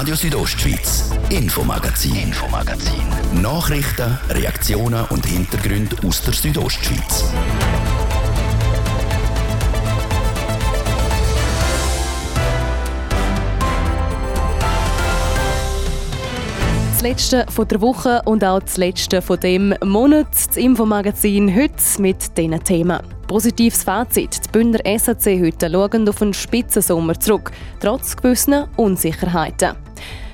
Radio Südostschweiz, Infomagazin, Infomagazin. Nachrichten, Reaktionen und Hintergründe aus der Südostschweiz. Das letzte von der Woche und auch das letzte von dem Monat. Das Infomagazin heute mit diesen Themen. Positives Fazit. Die Bündner SAC heute schauen auf einen Spitzensommer zurück, trotz gewisser Unsicherheiten.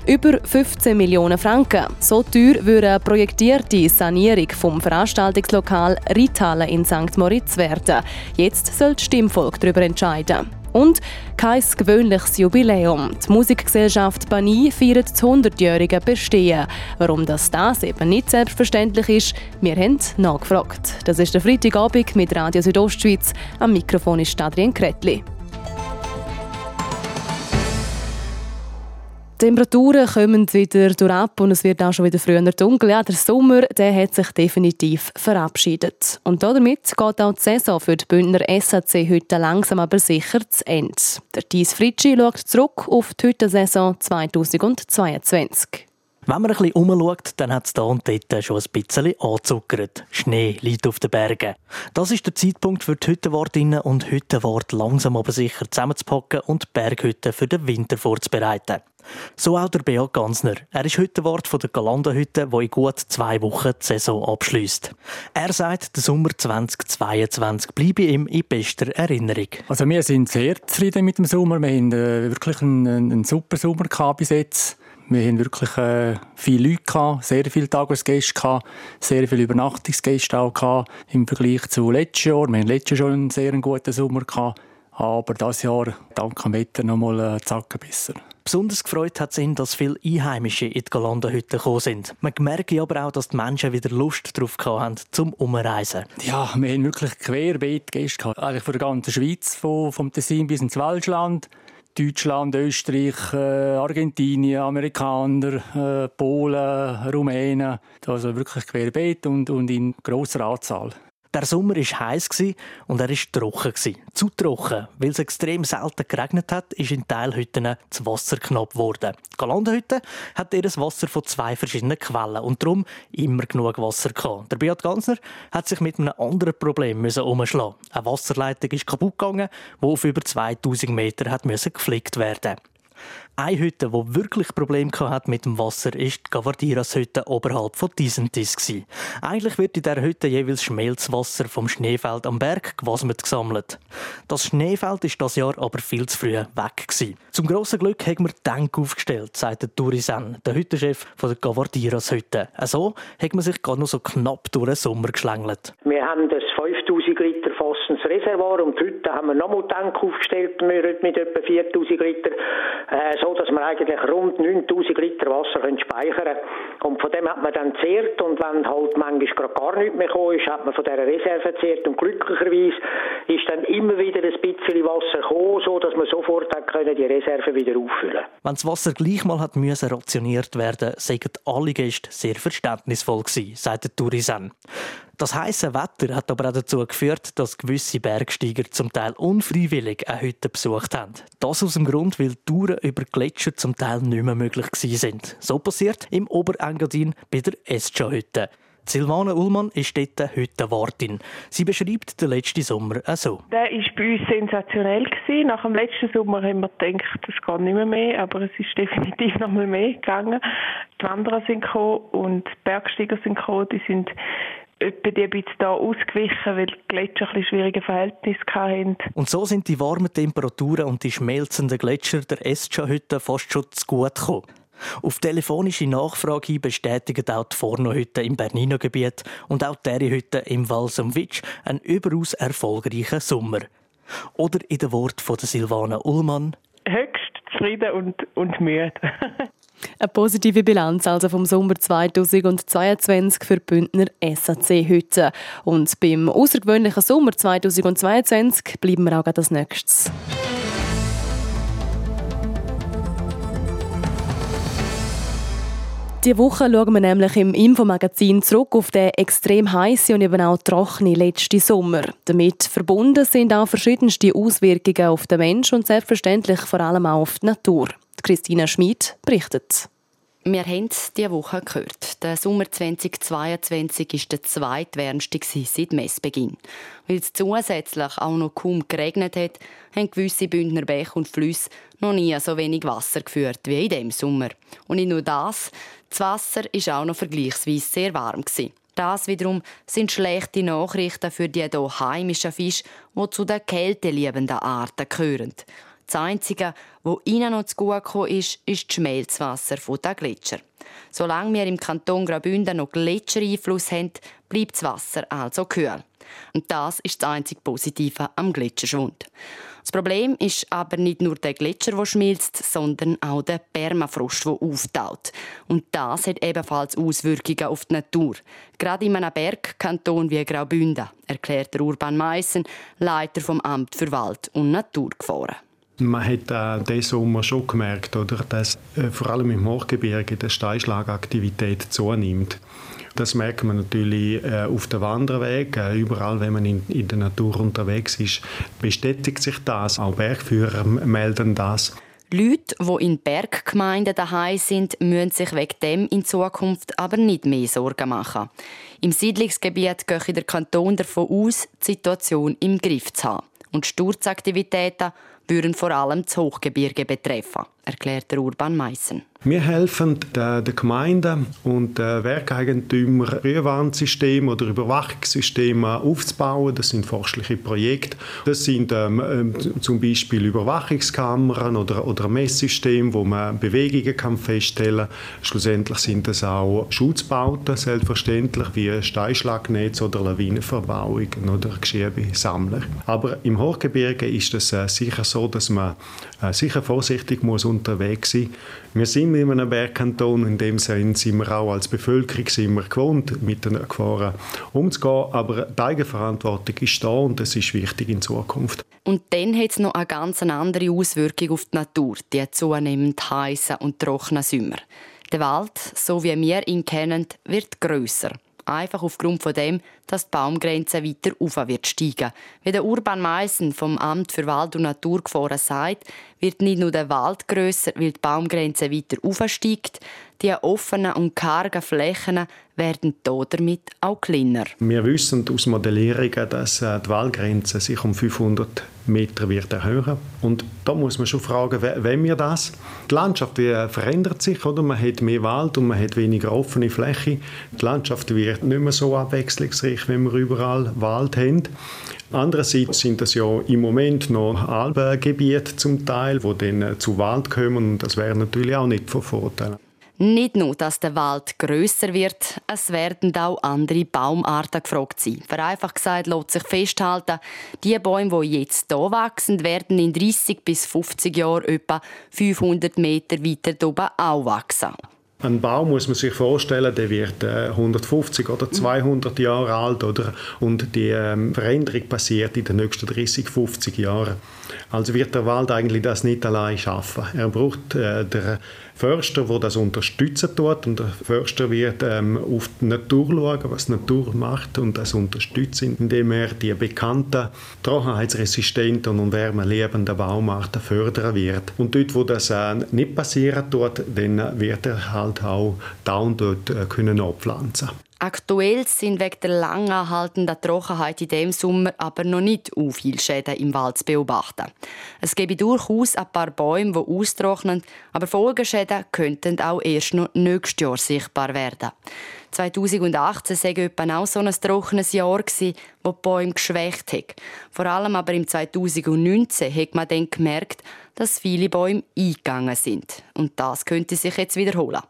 Über 15 Millionen Franken. So teuer würde eine projektierte Sanierung vom Veranstaltungslokal Ritale in St. Moritz werden. Jetzt soll das Stimmvolk darüber entscheiden. Und kein gewöhnliches Jubiläum. Die Musikgesellschaft Bani feiert das 100-jährige Bestehen. Warum das, das eben nicht selbstverständlich ist, wir haben nachgefragt. Das ist der Freitagabend mit Radio Südostschweiz. Am Mikrofon ist Adrian Kretli. Temperaturen kommen wieder durch und es wird auch schon wieder früher dunkel. Ja, der Sommer der hat sich definitiv verabschiedet. Und damit geht auch die Saison für die Bündner SAC heute langsam aber sicher zu Ende. Der Thies Fritschi schaut zurück auf die Hüttensaison 2022. Wenn man ein bisschen umschaut, dann hat es hier und dort schon ein bisschen angezuckert. Schnee liegt auf den Bergen. Das ist der Zeitpunkt für die Hüttenwartinnen und Hüttenwart langsam aber sicher zusammenzupacken und die Berghütte für den Winter vorzubereiten. So auch der Beat Gansner. Er ist Hüttenwart von der Galandenhütte, die in gut zwei Wochen die Saison abschließt. Er sagt, der Sommer 2022 bleibe ihm in bester Erinnerung. Also wir sind sehr zufrieden mit dem Sommer. Wir haben äh, wirklich einen, einen super Sommer bis jetzt. Wir haben wirklich äh, viele Leute gehabt, sehr viele Tagesgäste gehabt, sehr viele Übernachtungsgäste auch gehabt im Vergleich zu letztes Jahr. Wir hatten letztes Jahr schon einen sehr guten Sommer gehabt, aber dieses Jahr dank dem Wetter noch mal einen Zacken besser. Besonders gefreut hat es ihn, dass viele Einheimische in die Galandenhütte gekommen sind. Man merke aber auch, dass die Menschen wieder Lust darauf hatten, zum Umreisen. Ja, wir haben wirklich querbeet Gäste gehabt. Eigentlich von der ganzen Schweiz, vom, vom Tessin bis ins Welschland. Deutschland, Österreich, äh, Argentinien, Amerikaner, äh, Polen, Rumänen. Also wirklich querbeet und, und in grosser Anzahl. Der Sommer war heiß und er war trocken. Zu trocken, weil es extrem selten geregnet hat, ist in Teilhütten das Wasser knapp geworden. Die Galandenhütte hat ihr Wasser von zwei verschiedenen Quellen und darum immer genug Wasser gehabt. Der Beat Gansner hat sich mit einem anderen Problem umschlagen. Eine Wasserleitung ist kaputt gegangen, die auf über 2000 Meter hat gepflegt werden eine Hütte, die wirklich Probleme hat mit dem Wasser, ist die Gavardiras-Hütte oberhalb von Disentis. Eigentlich wird in dieser Hütte jeweils Schmelzwasser vom Schneefeld am Berg gewasmet gesammelt. Das Schneefeld ist das Jahr aber viel zu früh weg. Gewesen. Zum grossen Glück haben wir Tank aufgestellt, sagt der Turisan, der Hüttenchef der Gavardiras-Hütte. So hat man sich gerade noch so knapp durch den Sommer geschlängelt. Wir haben das 5000 Liter fassendes Reservoir und heute haben wir nochmal Tank aufgestellt mit etwa 4000 Liter. Äh, so dass wir eigentlich rund 9000 Liter Wasser können speichern. Und von dem hat man dann zehrt und wenn halt manchmal gerade gar nichts mehr gekommen ist, hat man von dieser Reserve zehrt und glücklicherweise ist dann immer wieder ein bisschen Wasser gekommen, so dass man sofort können die Reserve wieder auffüllen Wenn das Wasser gleich mal hat müssen rationiert werden, sagen alle Gäste sehr verständnisvoll gewesen, sagt der Tourisan. Das heiße Wetter hat aber auch dazu geführt, dass gewisse Bergsteiger zum Teil unfreiwillig eine Hütte besucht haben. Das aus dem Grund, weil Touren über Gletscher zum Teil nicht mehr möglich sind. So passiert im Oberengadin bei der Escha-Hütte. Silvana Ullmann ist dort heute Wartin. Sie beschreibt den letzten Sommer so. Der war bei uns sensationell. Nach dem letzten Sommer haben wir gedacht, es geht nicht mehr, mehr aber es ist definitiv noch mal mehr gegangen. Die Wanderer sind gekommen und die Bergsteiger sind gekommen. Die sind etwa die bisschen da ausgewichen, weil die Gletscher ein schwierige Verhältnisse hatten. Und so sind die warmen Temperaturen und die schmelzenden Gletscher der Escha-Hütte fast schon zu gut gekommen. Auf telefonische Nachfrage hin bestätigen auch die Forno-Hütte im Bernino Gebiet und auch die Hütte im Walsumwitsch einen überaus erfolgreichen Sommer. Oder in den Worten von Silvana Ullmann. Höchst zufrieden und, und müde. Eine positive Bilanz also vom Sommer 2022 für Bündner SAC heute. Und beim außergewöhnlichen Sommer 2022 bleiben wir auch als nächstes. Diese Woche schauen wir nämlich im Infomagazin zurück auf den extrem heißen und eben auch trockenen letzten Sommer. Damit verbunden sind auch verschiedenste Auswirkungen auf den Menschen und selbstverständlich vor allem auch auf die Natur. Christina Schmid berichtet. Wir haben es diese Woche gehört. Der Sommer 2022 war der zweitwärmste seit Messbeginn. Weil es zusätzlich auch noch kaum geregnet hat, haben gewisse Bündner Bäche und Flüsse noch nie so wenig Wasser geführt wie in diesem Sommer. Und nicht nur das, das Wasser war auch noch vergleichsweise sehr warm. Das wiederum sind schlechte Nachrichten für die hier heimischen Fische, die zu den kälteliebenden Arten gehören. Das Einzige, was ihnen noch zu gut gekommen ist, ist das Schmelzwasser der Gletscher. Solange wir im Kanton Graubünden noch Gletschereinfluss haben, bleibt das Wasser also kühl. Und das ist das einzige Positive am Gletscherschwund. Das Problem ist aber nicht nur der Gletscher, der schmilzt, sondern auch der Permafrost, der auftaut. Und das hat ebenfalls Auswirkungen auf die Natur. Gerade in einem Bergkanton wie Graubünden, erklärt der Urban Meissen, Leiter vom Amt für Wald- und Naturgefahren. Man hat äh, diesen Sommer schon gemerkt, oder, dass äh, vor allem im Hochgebirge die Steinschlagaktivität zunimmt. Das merkt man natürlich äh, auf dem Wanderweg. Überall, wenn man in, in, der Natur unterwegs ist, bestätigt sich das. Auch Bergführer melden das. Leute, die in Berggemeinden daheim sind, müssen sich wegen dem in Zukunft aber nicht mehr Sorgen machen. Im Siedlungsgebiet geht der Kanton davon aus, die Situation im Griff zu haben. Und Sturzaktivitäten würden vor allem das Hochgebirge betreffen, erklärt der Urban Meissen. Wir helfen den Gemeinden und den Werkeigentümern, Frühwarnsysteme oder Überwachungssysteme aufzubauen. Das sind forschliche Projekte. Das sind ähm, ähm, zum Beispiel Überwachungskameras oder, oder Messsysteme, wo man Bewegungen kann feststellen kann. Schlussendlich sind das auch Schutzbauten, selbstverständlich, wie Steinschlagnetz oder Lawinenverbauungen oder Geschirrbesammler. Aber im Hochgebirge ist es äh, sicher so, dass man äh, sicher vorsichtig muss unterwegs sein. Wir sind in einem Bergkanton, in dem Sinne sind wir auch als Bevölkerung sind wir gewohnt, mit den Gefahren umzugehen, aber die Eigenverantwortung ist da und das ist wichtig in Zukunft. Und dann hat es noch eine ganz andere Auswirkung auf die Natur, die zunehmend heißen und trockenen Sommer. Der Wald, so wie wir ihn kennen, wird grösser einfach aufgrund von dem, dass die Baumgrenze weiter auf wird steigen. Wie der Urban Meissen vom Amt für Wald- und Naturgefahren sagt, wird nicht nur der Wald grösser, weil die Baumgrenze weiter aufsteigt, die offenen und kargen Flächen werden damit auch kleiner. Wir wissen aus Modellierungen, dass äh, die Waldgrenze sich um 500 Meter wird erhöhen. Und da muss man schon fragen, wenn wir das? Die Landschaft verändert sich, oder? Man hat mehr Wald und man hat weniger offene Fläche. Die Landschaft wird nicht mehr so abwechslungsreich, wenn wir überall Wald haben. Andererseits sind das ja im Moment noch Alpengebiete zum Teil, wo dann äh, zu Wald kommen und das wäre natürlich auch nicht von Vorteil. Nicht nur, dass der Wald grösser wird, es werden auch andere Baumarten gefragt sein. Vereinfacht gesagt lässt sich festhalten, die Bäume, die jetzt hier wachsen, werden in 30 bis 50 Jahren etwa 500 Meter weiter oben auch wachsen. Ein Baum muss man sich vorstellen, der wird 150 äh, oder 200 Jahre alt oder? und die ähm, Veränderung passiert in den nächsten 30, 50 Jahren. Also wird der Wald eigentlich das nicht allein schaffen. Er braucht äh, der Förster, der das unterstützen tut und der Förster wird ähm, auf die Natur schauen, was die Natur macht und das unterstützen, indem er die bekannten trockenheitsresistenten und wärmeliebenden Baumarten fördern wird. Und dort, wo das äh, nicht passieren tut, dann wird er halt auch da und dort äh, können abpflanzen Aktuell sind wegen der lang anhaltenden Trockenheit in diesem Sommer aber noch nicht so viele Schäden im Wald zu beobachten. Es gäbe durchaus ein paar Bäume, die austrocknen, aber Folgeschäden könnten auch erst noch nächstes Jahr sichtbar werden. 2018 sei etwa auch so ein trockenes Jahr gsi, wo die Bäume geschwächt hat. Vor allem aber im 2019 hat man dann gemerkt, dass viele Bäume eingegangen sind. Und das könnte sich jetzt wiederholen.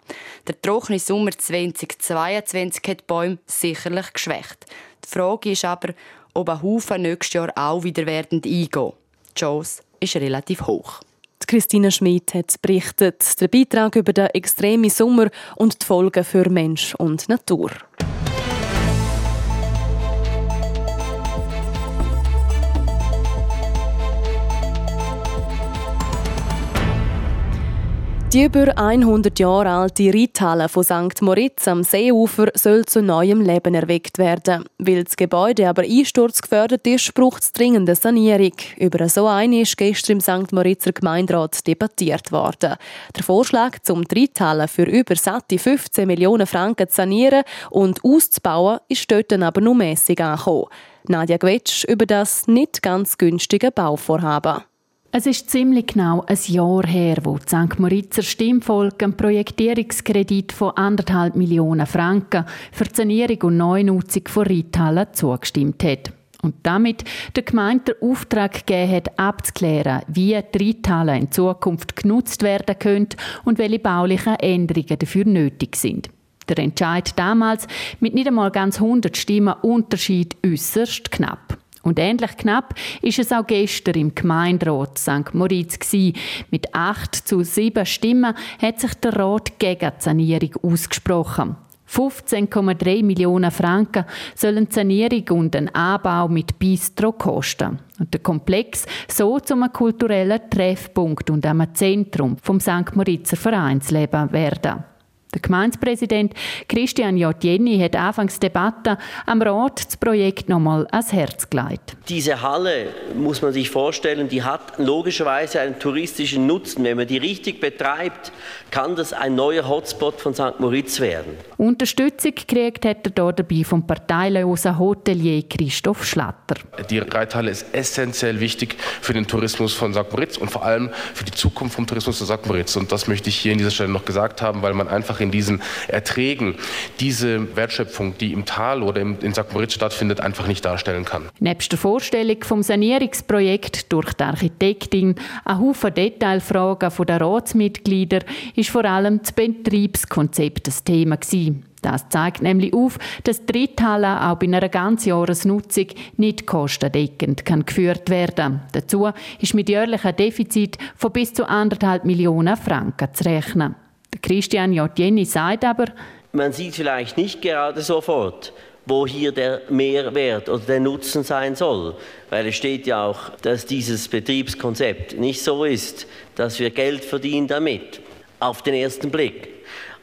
Der trockene Sommer 2022 hat die Bäume sicherlich geschwächt. Die Frage ist aber, ob ein Haufen nächstes Jahr auch wieder werden eingehen. Die Chance ist relativ hoch. Christina Schmid hat berichtet, der Beitrag über den extremen Sommer und die Folgen für Mensch und Natur. Die über 100 Jahre alte Reithalle von St. Moritz am Seeufer soll zu neuem Leben erweckt werden. Weil das Gebäude aber einsturzgefährdet ist, braucht es dringende Sanierung. Über so eine ist gestern im St. Moritzer Gemeinderat debattiert worden. Der Vorschlag, zum die Reithalle für über satte 15 Millionen Franken zu sanieren und auszubauen, ist dort aber nur mässig angekommen. Nadja Gwetsch über das nicht ganz günstige Bauvorhaben. Es ist ziemlich genau ein Jahr her, wo die St. Moritzer Stimmvolk einen Projektierungskredit von 1,5 Millionen Franken für die Sanierung und Neunutzung von Reithallen zugestimmt hat. Und damit der Gemeinde den Auftrag gegeben hat, abzuklären, wie die Reithallen in Zukunft genutzt werden können und welche baulichen Änderungen dafür nötig sind. Der Entscheid damals mit nicht einmal ganz 100 Stimmen Unterschied äußerst knapp. Und ähnlich knapp ist es auch gestern im Gemeinderat St. Moritz gewesen. Mit 8 zu 7 Stimmen hat sich der Rat gegen die Sanierung ausgesprochen. 15,3 Millionen Franken sollen die Sanierung und ein Anbau mit Bistro kosten. Und der Komplex so zum kulturellen Treffpunkt und einem Zentrum vom St. Moritzer Vereinsleben werden. Der Gemeindepräsident Christian J. Jenny hat anfangs Debatte am Rat das Projekt nochmal ans Herz gelegt. Diese Halle, muss man sich vorstellen, die hat logischerweise einen touristischen Nutzen. Wenn man die richtig betreibt, kann das ein neuer Hotspot von St. Moritz werden. Unterstützung gekriegt hat er hier dabei vom parteilosen Hotelier Christoph Schlatter. Die Reithalle ist essentiell wichtig für den Tourismus von St. Moritz und vor allem für die Zukunft vom Tourismus von St. Moritz. Und das möchte ich hier an dieser Stelle noch gesagt haben, weil man einfach in diesen Erträgen diese Wertschöpfung, die im Tal oder in St. Moritz stattfindet, einfach nicht darstellen kann. Nebst der Vorstellung vom Sanierungsprojekt durch die Architektin, ein Haufen Detailfragen der Ratsmitglieder, ist vor allem das Betriebskonzept das Thema gewesen. Das zeigt nämlich auf, dass die Reithalle auch bei einer ganzen Jahresnutzung nicht kostendeckend kann geführt werden Dazu ist mit jährlichen Defizit von bis zu anderthalb Millionen Franken zu rechnen. Christian J. Jenny sagt aber, man sieht vielleicht nicht gerade sofort, wo hier der Mehrwert oder der Nutzen sein soll. Weil es steht ja auch, dass dieses Betriebskonzept nicht so ist, dass wir Geld verdienen damit, auf den ersten Blick.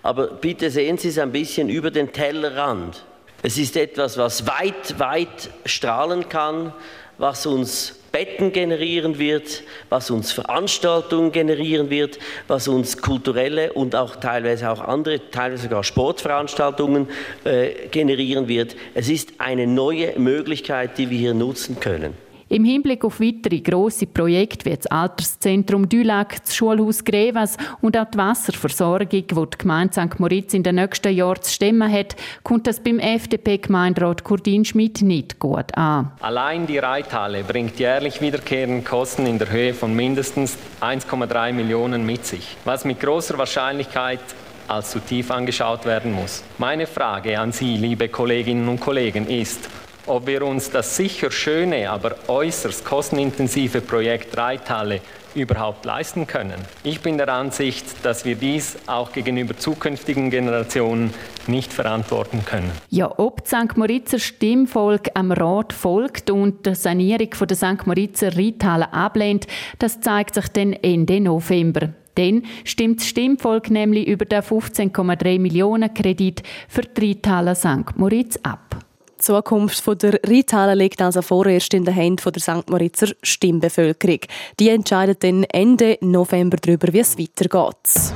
Aber bitte sehen Sie es ein bisschen über den Tellerrand. Es ist etwas, was weit, weit strahlen kann, was uns Betten generieren wird, was uns Veranstaltungen generieren wird, was uns kulturelle und auch teilweise auch andere, teilweise sogar Sportveranstaltungen äh, generieren wird. Es ist eine neue Möglichkeit, die wir hier nutzen können. Im Hinblick auf weitere grosse Projekte wie das Alterszentrum Dülag, das Schulhaus Grevas und auch die Wasserversorgung, die die Gemeinde St. Moritz in den nächsten Jahren zu stemmen hat, kommt das beim FDP-Gemeinderat Kurdin Schmidt nicht gut an. Allein die Reithalle bringt jährlich wiederkehrende Kosten in der Höhe von mindestens 1,3 Millionen mit sich, was mit großer Wahrscheinlichkeit als zu tief angeschaut werden muss. Meine Frage an Sie, liebe Kolleginnen und Kollegen, ist, ob wir uns das sicher schöne, aber äußerst kostenintensive Projekt Reithalle überhaupt leisten können. Ich bin der Ansicht, dass wir dies auch gegenüber zukünftigen Generationen nicht verantworten können. Ja, ob die St. Moritzer Stimmvolk am Rat folgt und die Sanierung der St. Moritzer Reithalle ablehnt, das zeigt sich dann Ende November. Dann stimmt das Stimmvolk nämlich über den 15,3 Millionen Kredit für die Reithalle St. Moritz ab. Die Zukunft der Reithalle liegt also vorerst in den Händen der St. Moritzer Stimmbevölkerung. Die entscheidet dann Ende November darüber, wie es weitergeht.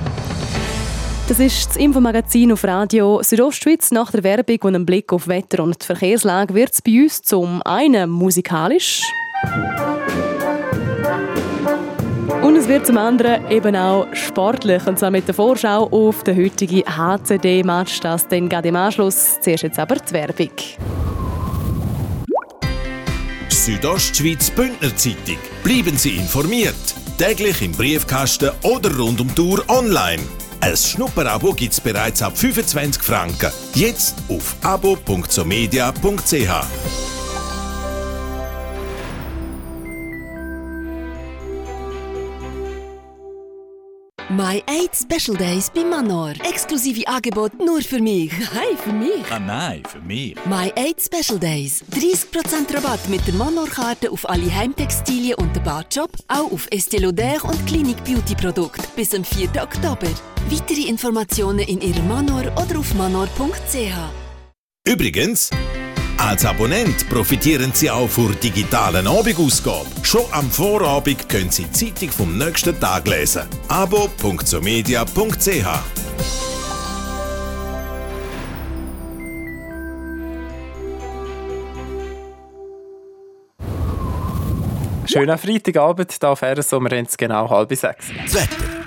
Das ist das Infomagazin auf Radio Südostschweiz. Nach der Werbung und einem Blick auf Wetter und die Verkehrslage wird es bei uns zum einen musikalisch. Und es wird zum anderen eben auch sportlich. Und zwar mit der Vorschau auf den heutigen HCD-Match. Das dann gerade im Anschluss. Zuerst jetzt aber die Werbung. Südostschweiz Bündner Zeitung. Bleiben Sie informiert. Täglich im Briefkasten oder rund um Uhr online. Ein Schnupperabo gibt es bereits ab 25 Franken. Jetzt auf abo.somedia.ch. My 8 Special Days bei Manor. Exklusive Angebot nur für mich. Nein, für mich. Ah nein, für mich. My 8 Special Days. 30% Rabatt mit der Manor-Karte auf alle Heimtextilien und den Badjob, auch auf Estée Lauder und Clinic Beauty Produkte bis zum 4. Oktober. Weitere Informationen in Ihrem Manor oder auf manor.ch. Übrigens, als Abonnent profitieren Sie auch von der digitalen Abendausgabe. Schon am Vorabend können Sie die Zeitung vom nächsten Tag lesen. abo.somedia.ch Schönen Freitagabend, hier auf RSO, wir haben es genau halb sechs. Das Wetter.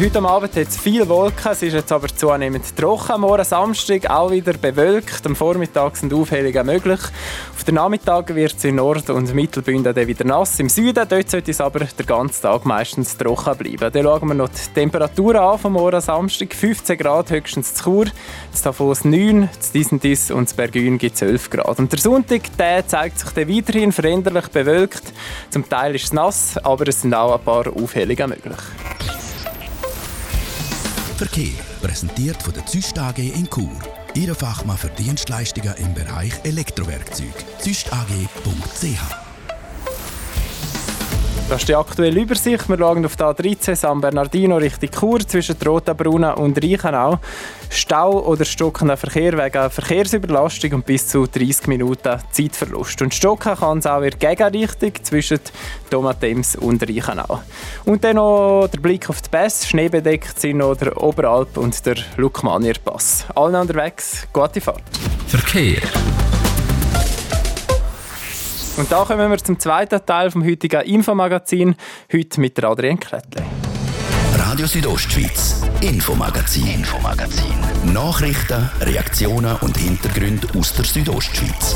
Heute Abend hat es viele Wolken, es ist jetzt aber zunehmend trocken. Morgen Samstag auch wieder bewölkt. Am Vormittag sind Aufhellungen möglich. Auf den Nachmittag wird es in Nord- und Mittelbünden dann wieder nass. Im Süden dort sollte es aber den ganzen Tag meistens trocken bleiben. Dann schauen wir noch die Temperaturen an vom morgen Samstag. 15 Grad höchstens zu Chur, zu Davos 9, zu Disentis und zu Bergün gibt es 11 Grad. Und der Sonntag der zeigt sich dann weiterhin veränderlich bewölkt. Zum Teil ist es nass, aber es sind auch ein paar Aufhellungen möglich. Verkehr. Präsentiert von der Züst AG in Chur. Ihre Fachmann für Dienstleistungen im Bereich Elektrowerkzeug. züstag.ch Das ist die aktuelle Übersicht. Wir schauen auf die A13 San Bernardino Richtung Chur zwischen Rotenbrunnen und Reichenau. Stau oder stockender Verkehr wegen Verkehrsüberlastung und bis zu 30 Minuten Zeitverlust. Und stocken kann es auch in der Gegenrichtung zwischen Tomatems und Reichenau. Und dann noch der Blick auf die Pässe. Schneebedeckt sind noch der Oberalp und der Lukmanier Pass. Allen unterwegs, gute Fahrt. Verkehr. Und da kommen wir zum zweiten Teil vom heutigen Infomagazin, heute mit der Adrienne Krettle. Radio Südostschweiz, Infomagazin, Infomagazin. Nachrichten, Reaktionen und Hintergründe aus der Südostschweiz.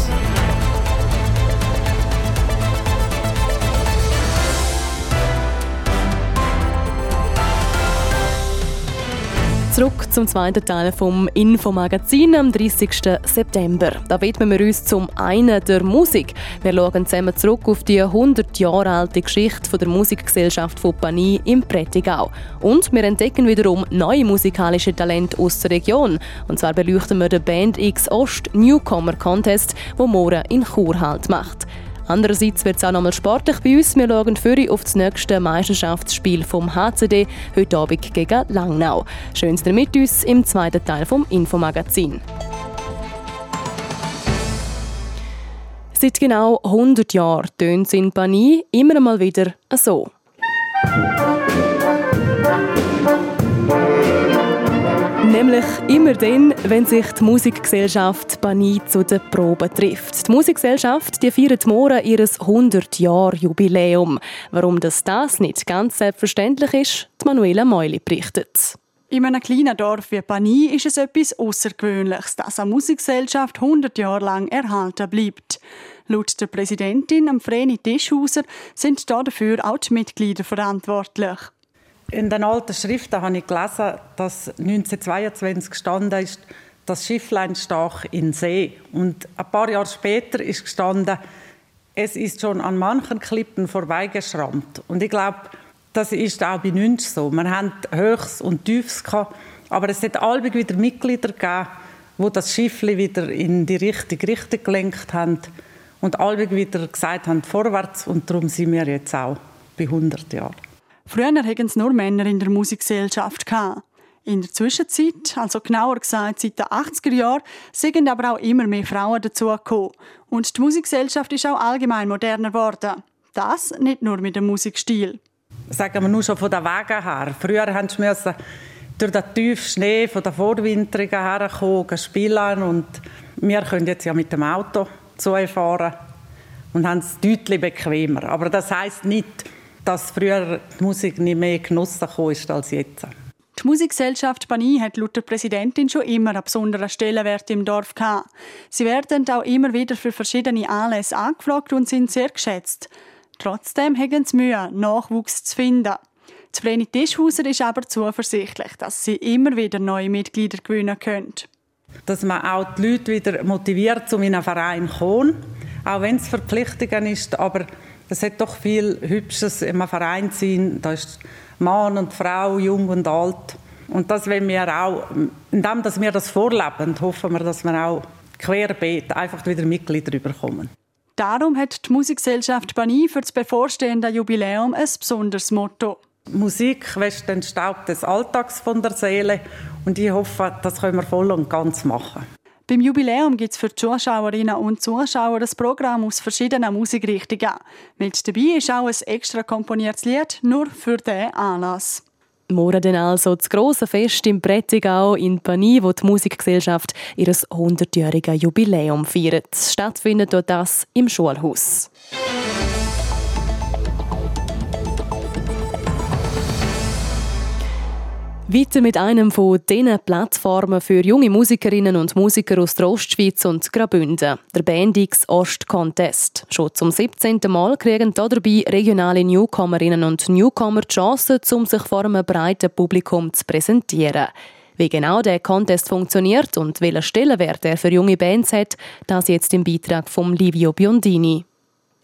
Zurück zum zweiten Teil vom Infomagazin am 30. September. Da widmen wir uns zum einen der Musik. Wir schauen zusammen zurück auf die 100 Jahre alte Geschichte der Musikgesellschaft von Pani im Prättigau. Und wir entdecken wiederum neue musikalische Talente aus der Region. Und zwar beleuchten wir den Band X Ost Newcomer Contest, wo morgen in Chur halt macht. Andererseits wird es auch nochmal sportlich bei uns. Wir schauen für auf das nächste Meisterschaftsspiel vom HCD heute Abend gegen Langnau. Schön, dass ihr mit uns im zweiten Teil vom Infomagazin. Seit genau 100 Jahren tönt es in Panie immer mal wieder so. Nämlich immer dann, wenn sich die Musikgesellschaft Bani zu den Proben trifft. Die Musikgesellschaft die feiert morgen ihr 100-Jahr-Jubiläum. Warum das, das nicht ganz selbstverständlich ist, die Manuela Meuli berichtet. In einem kleinen Dorf wie Bani ist es etwas Außergewöhnliches, dass eine Musikgesellschaft 100 Jahre lang erhalten bleibt. Laut der Präsidentin, Vreni Tischhauser, sind dafür auch die Mitglieder verantwortlich. In den alten Schriften habe ich gelesen, dass 1922 gestanden ist, das Schifflein stach in See. Und ein paar Jahre später ist gestanden, es ist schon an manchen Klippen vorbeigeschrammt. Und ich glaube, das ist auch bei uns so. Wir haben Höchst und Tiefs gehabt, aber es hat allweg wieder Mitglieder gegeben, wo das Schiffli wieder in die richtige Richtung gelenkt haben und allweg wieder gesagt haben, vorwärts. Und darum sind wir jetzt auch bei 100 Jahren. Früher hatten es nur Männer in der Musikgesellschaft. In der Zwischenzeit, also genauer gesagt seit den 80er Jahren, sind aber auch immer mehr Frauen dazugekommen. Und die Musikgesellschaft ist auch allgemein moderner geworden. Das nicht nur mit dem Musikstil. Sagen wir nur schon von den Wegen her. Früher mussten wir durch den tiefen Schnee von der Vorwinterung herkommen, spielen. Und wir können jetzt ja mit dem Auto zufahren und haben es deutlich bequemer. Aber das heisst nicht, dass früher die Musik nicht mehr genossen ist als jetzt. Die Musikgesellschaft Bani hat laut der Präsidentin schon immer einen besonderen Stellenwert im Dorf gehabt. Sie werden auch immer wieder für verschiedene Anlässe angefragt und sind sehr geschätzt. Trotzdem haben sie Mühe, Nachwuchs zu finden. Die Vreni Tischhauser ist aber zuversichtlich, dass sie immer wieder neue Mitglieder gewinnen können. Dass man auch die Leute wieder motiviert, zu einem Verein zu kommen. Auch wenn es Verpflichtungen ist, aber es hat doch viel Hübsches in einem Verein sein. Da ist Mann und Frau, jung und alt. Und das wollen wir auch, indem dass wir das vorleben, hoffen wir, dass wir auch querbeet einfach wieder Mitglieder bekommen. Darum hat die Musikgesellschaft Bani für das bevorstehende Jubiläum ein besonderes Motto. Musik wäscht den Staub des Alltags von der Seele und ich hoffe, das können wir voll und ganz machen. Beim Jubiläum gibt es für die Zuschauerinnen und Zuschauer das Programm aus verschiedenen Musikrichtungen. Mit dabei ist auch ein extra komponiertes Lied nur für diesen Anlass. Morgen dann also das grosse Fest im Prättigau in Pani, wo die Musikgesellschaft ihr 100-jähriges Jubiläum feiert. Stattfindet dort das im Schulhaus. Weiter mit einem von diesen Plattformen für junge Musikerinnen und Musiker aus der Ostschweiz und Graubünden, der Bandix Ost Contest. Schon zum 17. Mal kriegen dabei regionale Newcomerinnen und Newcomer die Chance, um sich vor einem breiten Publikum zu präsentieren. Wie genau der Contest funktioniert und welchen Stellenwert er für junge Bands hat, das jetzt im Beitrag von Livio Biondini.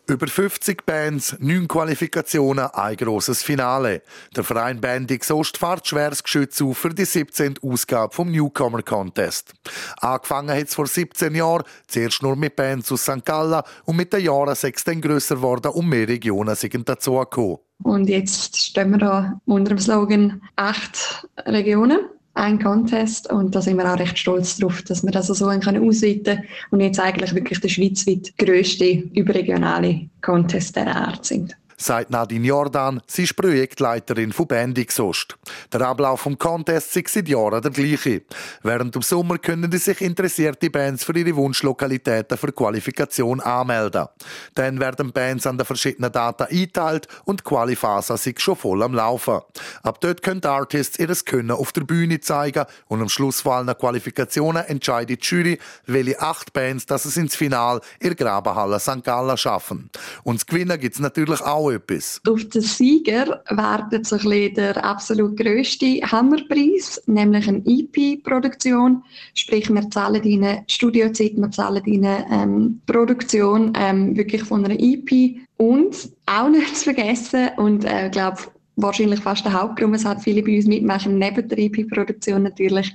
Über 50 Bands, 9 Qualifikationen, ein grosses Finale. Der Verein Bandix Ost fährt schweres Geschütz auf für die 17. Ausgabe vom Newcomer Contest. Angefangen hat es vor 17 Jahren, zuerst nur mit Bands aus St. Gallen und mit den Jahren es dann grösser geworden und mehr Regionen sind dazugekommen. Und jetzt stehen wir da unter dem Slogan «Acht Regionen» ein Contest und da sind wir auch recht stolz darauf, dass wir das so ausweiten können und jetzt eigentlich wirklich der schweizweit grösste überregionale Contest der Art sind sagt Nadine Jordan. Sie ist Projektleiterin von Bandix Ost. Der Ablauf vom Contest ist seit Jahren der gleiche. Während dem Sommer können sich interessierte Bands für ihre Wunschlokalitäten für Qualifikation anmelden. Dann werden Bands an den verschiedenen Daten eingeteilt und Qualiphase ist schon voll am Laufen. Ab dort können die Artists ihr Können auf der Bühne zeigen und am Schluss von allen Qualifikationen entscheidet die Jury, welche acht Bands das es ins Final in Grabenhalle St. Gallen schaffen. Und das Gewinnen gibt es natürlich auch auch etwas. Auf den Sieger wartet so der absolut grösste Hammerpreis, nämlich eine EP-Produktion. Sprich, wir zahlen ihnen Studiozeit, wir zahlen ihnen ähm, Produktion ähm, wirklich von einer EP. Und auch nicht zu vergessen, und ich äh, glaube, wahrscheinlich fast der Hauptgrund, weshalb viele bei uns mitmachen, neben der EP-Produktion natürlich,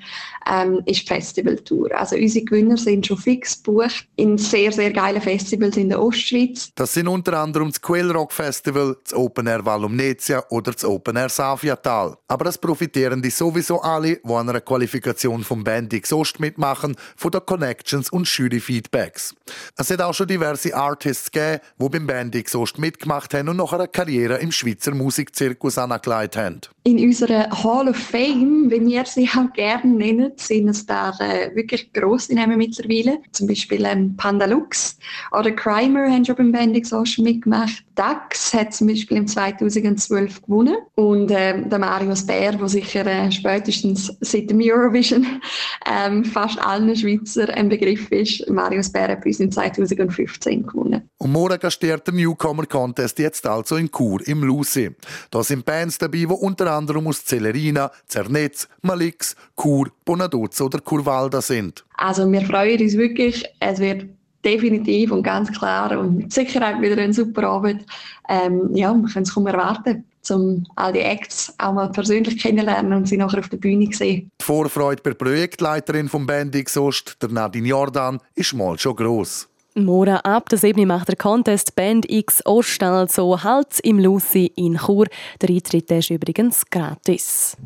ähm, ist Festivaltour. Also unsere Gewinner sind schon fix gebucht in sehr, sehr geilen Festivals in der Ostschweiz. Das sind unter anderem das Quellrock Festival, das Open Air Valumnetia oder das Open Air Safiatal. Aber das profitieren die sowieso alle, die an einer Qualifikation vom Bandix Ost mitmachen, von den Connections und Jury-Feedbacks. Es hat auch schon diverse Artists gegeben, die beim Bandix Ost mitgemacht haben und nach einer Karriere im Schweizer Musikzirkus Fokus angelegt haben? In unserer Hall of Fame, wie wir sie auch gerne nennen, sind es da äh, wirklich grosse Namen mittlerweile. Zum Beispiel ähm, Pandalux oder Crimer haben schon beim Bendix auch schon mitgemacht. Dax hat zum Beispiel im 2012 gewonnen. Und äh, der Marius Bär, der sicher äh, spätestens seit dem Eurovision ähm, fast allen Schweizer ein Begriff ist. Marius Bär hat bei uns im 2015 gewonnen. Und morgen gastiert der Newcomer Contest jetzt also in Chur im Lucy. Da sind Bands dabei, die unter anderem aus Celerina, Zernetz, Malix, Chur, Bonaduzzo oder Curvalda sind. Also wir freuen uns wirklich. Es wird definitiv und ganz klar und mit Sicherheit wieder ein super Abend. Ähm, ja, wir können es kaum erwarten um all die Acts auch mal persönlich kennenlernen und sie nachher auf der Bühne sehen. Die Vorfreude bei der Projektleiterin vom Bandix Ost, der Nadine Jordan, ist mal schon gross. Morgen ab der 7. macht der Contest Band X Ost also halt im Lucy in Chur. Der Eintritt ist übrigens gratis.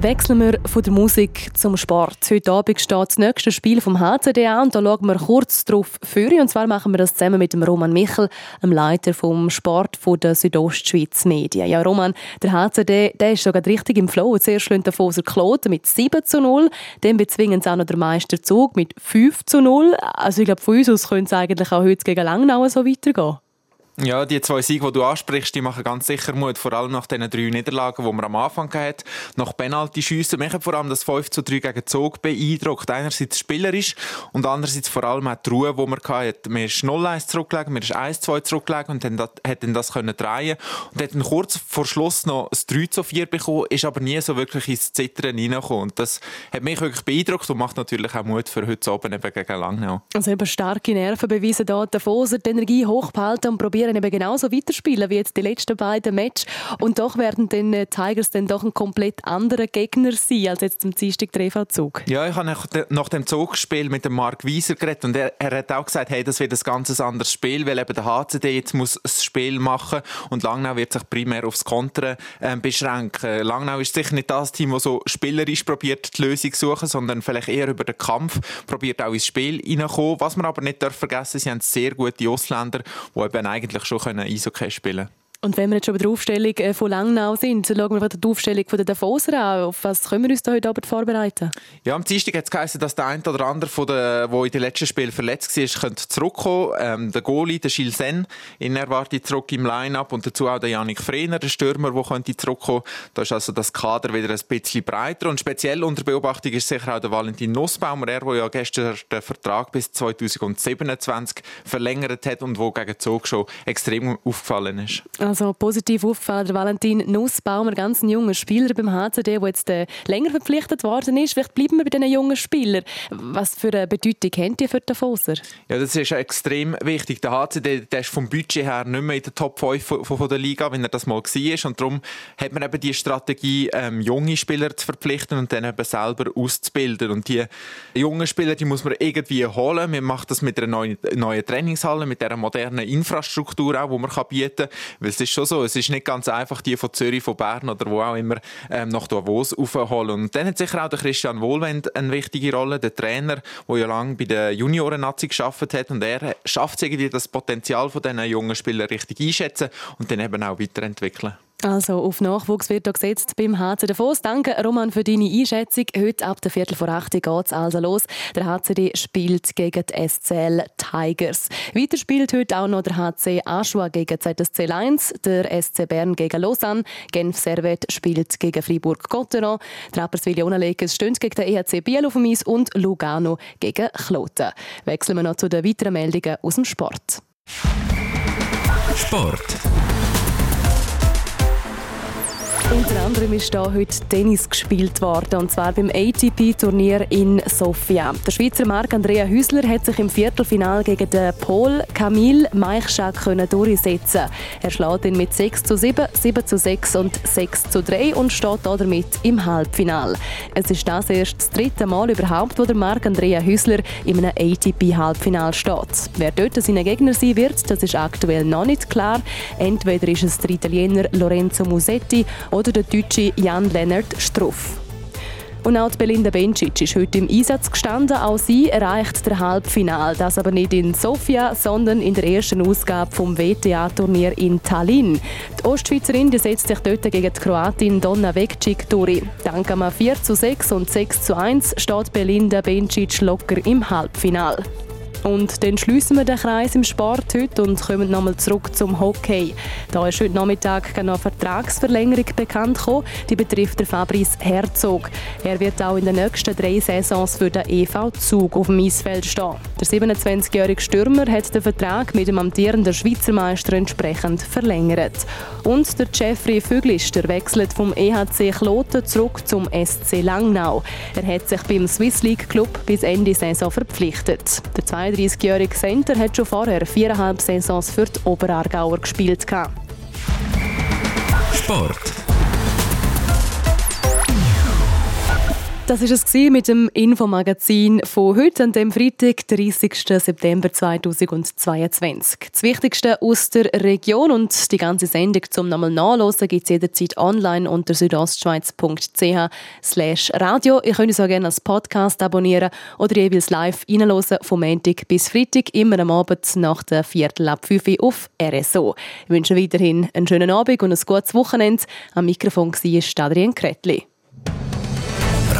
Wechseln wir von der Musik zum Sport. Heute Abend steht das nächste Spiel vom HCD an und da schauen wir kurz drauf für. Und zwar machen wir das zusammen mit dem Roman Michel, dem Leiter vom Sport von der Südostschweiz Medien. Ja, Roman, der HCD, der ist sogar richtig im Flow. Zuerst schlönt der Foser Kloten mit 7 zu 0, dann bezwingen sie auch noch der Meisterzug mit 5 zu 0. Also ich glaube, von uns aus könnte es eigentlich auch heute gegen Langnau so weitergehen. Ja, die zwei Siege, die du ansprichst, die machen ganz sicher Mut, vor allem nach den drei Niederlagen, die man am Anfang hatte. Nach Penalty schiessen. Mich hat vor allem das 5 zu 3 gegen Zug beeindruckt. Einerseits spielerisch und andererseits vor allem auch die Ruhe, die man hatte. Man ist 0-1 zurückgelegen, man ist 1-2 zurückgelegen und dann dann das können drehen und dann kurz vor Schluss noch das 3 zu 4 bekommen, ist aber nie so wirklich ins Zittern reingekommen. Und das hat mich wirklich beeindruckt und macht natürlich auch Mut für heute Abend eben gegen Langnau. Also eben starke Nerven beweisen da der Foser, die Energie hochbehalten und probieren eben genauso weiterspielen wie jetzt die letzten beiden Matches. Und doch werden den äh, Tigers dann doch ein komplett anderer Gegner sein als jetzt zum Dienstag der EV-Zug. Ja, ich habe nach dem Zugspiel mit dem Mark Wieser geredet und er, er, hat auch gesagt, hey, das wird ein ganz anderes Spiel, weil eben der HCD jetzt muss das Spiel machen und Langnau wird sich primär aufs Kontern äh, beschränken. Langnau ist sicher nicht das Team, das so spielerisch probiert, die Lösung zu suchen, sondern vielleicht eher über den Kampf probiert auch ins Spiel hineinkommen. Was man aber nicht vergessen sie haben sehr gute Ausländer, die eben eigentlich schon Eishockey spielen können. Und wenn wir jetzt schon bei der Aufstellung äh, von Langnau sind, schauen wir die Aufstellung von der Davoser an. Auf was können wir uns da heute Abend vorbereiten? Ja, am Dienstag hat es geheißen, dass der eine oder andere, von der, der in den letzten Spielen verletzt war, könnte zurückkommen. Ähm, der Goalie, der Gilles Sen, ihn erwartet zurück im Line-Up und dazu auch der Janik Frehner, der Stürmer, der könnte zurückkommen. Da ist also das Kader wieder ein bisschen breiter und speziell unter Beobachtung ist sicher auch der Valentin Nussbaumer, er, der ja gestern den Vertrag bis 2027 verlängert hat und wo gegen Zug schon extrem aufgefallen ist. Also positiv aufgefallen, der Valentin Nussbaumer, ganz ein junger Spieler beim HCD, der jetzt äh, länger verpflichtet worden ist. Vielleicht bleiben wir bei diesen jungen Spielern. Was für eine Bedeutung haben die für den Foser? Ja, das ist extrem wichtig. Der HCD der ist vom Budget her nicht mehr in der Top 5 von, von der Liga, wenn er das mal war. Und darum hat man eben die Strategie, ähm, junge Spieler zu verpflichten und dann eben selber auszubilden. Und die jungen Spieler, die muss man irgendwie holen. Man macht das mit einer neuen, neuen Trainingshalle, mit einer modernen Infrastruktur auch, die man bieten kann. Es ist schon so, es ist nicht ganz einfach, die von Zürich, von Bern oder wo auch immer ähm, nach Davos aufzuholen. Und dann hat sicher auch der Christian Wohlwend eine wichtige Rolle, der Trainer, der ja lange bei der Junioren-Nazi geschafft hat und er schafft irgendwie, das Potenzial von diesen jungen Spielern richtig einschätzen und dann eben auch weiterentwickeln. Also auf Nachwuchs wird da gesetzt beim HC Davos. Danke Roman für deine Einschätzung. Heute ab der Viertel vor acht geht es also los. Der HCD spielt gegen die SCL Tigers. Weiter spielt heute auch noch der HC Aschua gegen ZSC Lions, der SC Bern gegen Lausanne, Genf Servet spielt gegen Fribourg-Gotteron, Rapperswil Jonalekes stöhnt gegen den EHC Biel auf dem Eis und Lugano gegen Kloten. Wechseln wir noch zu den weiteren Meldungen aus dem Sport. Sport. Unter anderem ist hier heute Tennis gespielt worden, und zwar beim ATP-Turnier in Sofia. Der Schweizer Marc Andrea Hüsler hat sich im Viertelfinal gegen den Pol Camille Meichschak durchsetzen Er schlägt ihn mit 6 zu 7, 7 zu 6 und 6 zu 3 und steht damit im Halbfinal. Es ist das erst das dritte Mal überhaupt, wo der Marc Andrea Hüsler in einem ATP-Halbfinal steht. Wer dort seine Gegner sein wird, das ist aktuell noch nicht klar. Entweder ist es der Italiener Lorenzo Musetti oder der Deutsche Jan-Lennart Struff. Und auch Belinda Bencic ist heute im Einsatz gestanden. Auch sie erreicht der Halbfinal. Das aber nicht in Sofia, sondern in der ersten Ausgabe vom WTA-Turnier in Tallinn. Die Ostschweizerin die setzt sich dort gegen die Kroatin Donna Vekcic durch. Dank einem 4 zu 6 und 6 zu 1 steht Belinda Bencic locker im Halbfinal. Und dann schließen wir den Kreis im Sport heute und kommen nochmal zurück zum Hockey. Da ist heute Nachmittag eine Vertragsverlängerung bekannt gekommen. Die betrifft Fabrice Herzog. Er wird auch in den nächsten drei Saisons für den EV Zug auf dem Eisfeld stehen. Der 27-jährige Stürmer hat den Vertrag mit dem amtierenden Schweizer Meister entsprechend verlängert. Und der Jeffrey Füglister wechselt vom EHC Kloten zurück zum SC Langnau. Er hat sich beim Swiss League Club bis Ende Saison verpflichtet. Der 32-jährige Center hat schon vorher viereinhalb Saisons für die Oberaargauer gespielt. Sport. Das ist es mit dem Infomagazin von heute, an dem Freitag, 30. September 2022. Das Wichtigste aus der Region und die ganze Sendung zum nochmal nachlesen gibt es jederzeit online unter südostschweiz.ch radio. Ihr könnt uns auch gerne als Podcast abonnieren oder jeweils live reinhören vom Montag bis Freitag, immer am Abend nach der Viertel ab 5 Uhr auf RSO. Ich wünsche weiterhin einen schönen Abend und ein gutes Wochenende. Am Mikrofon war Adrian Kretli.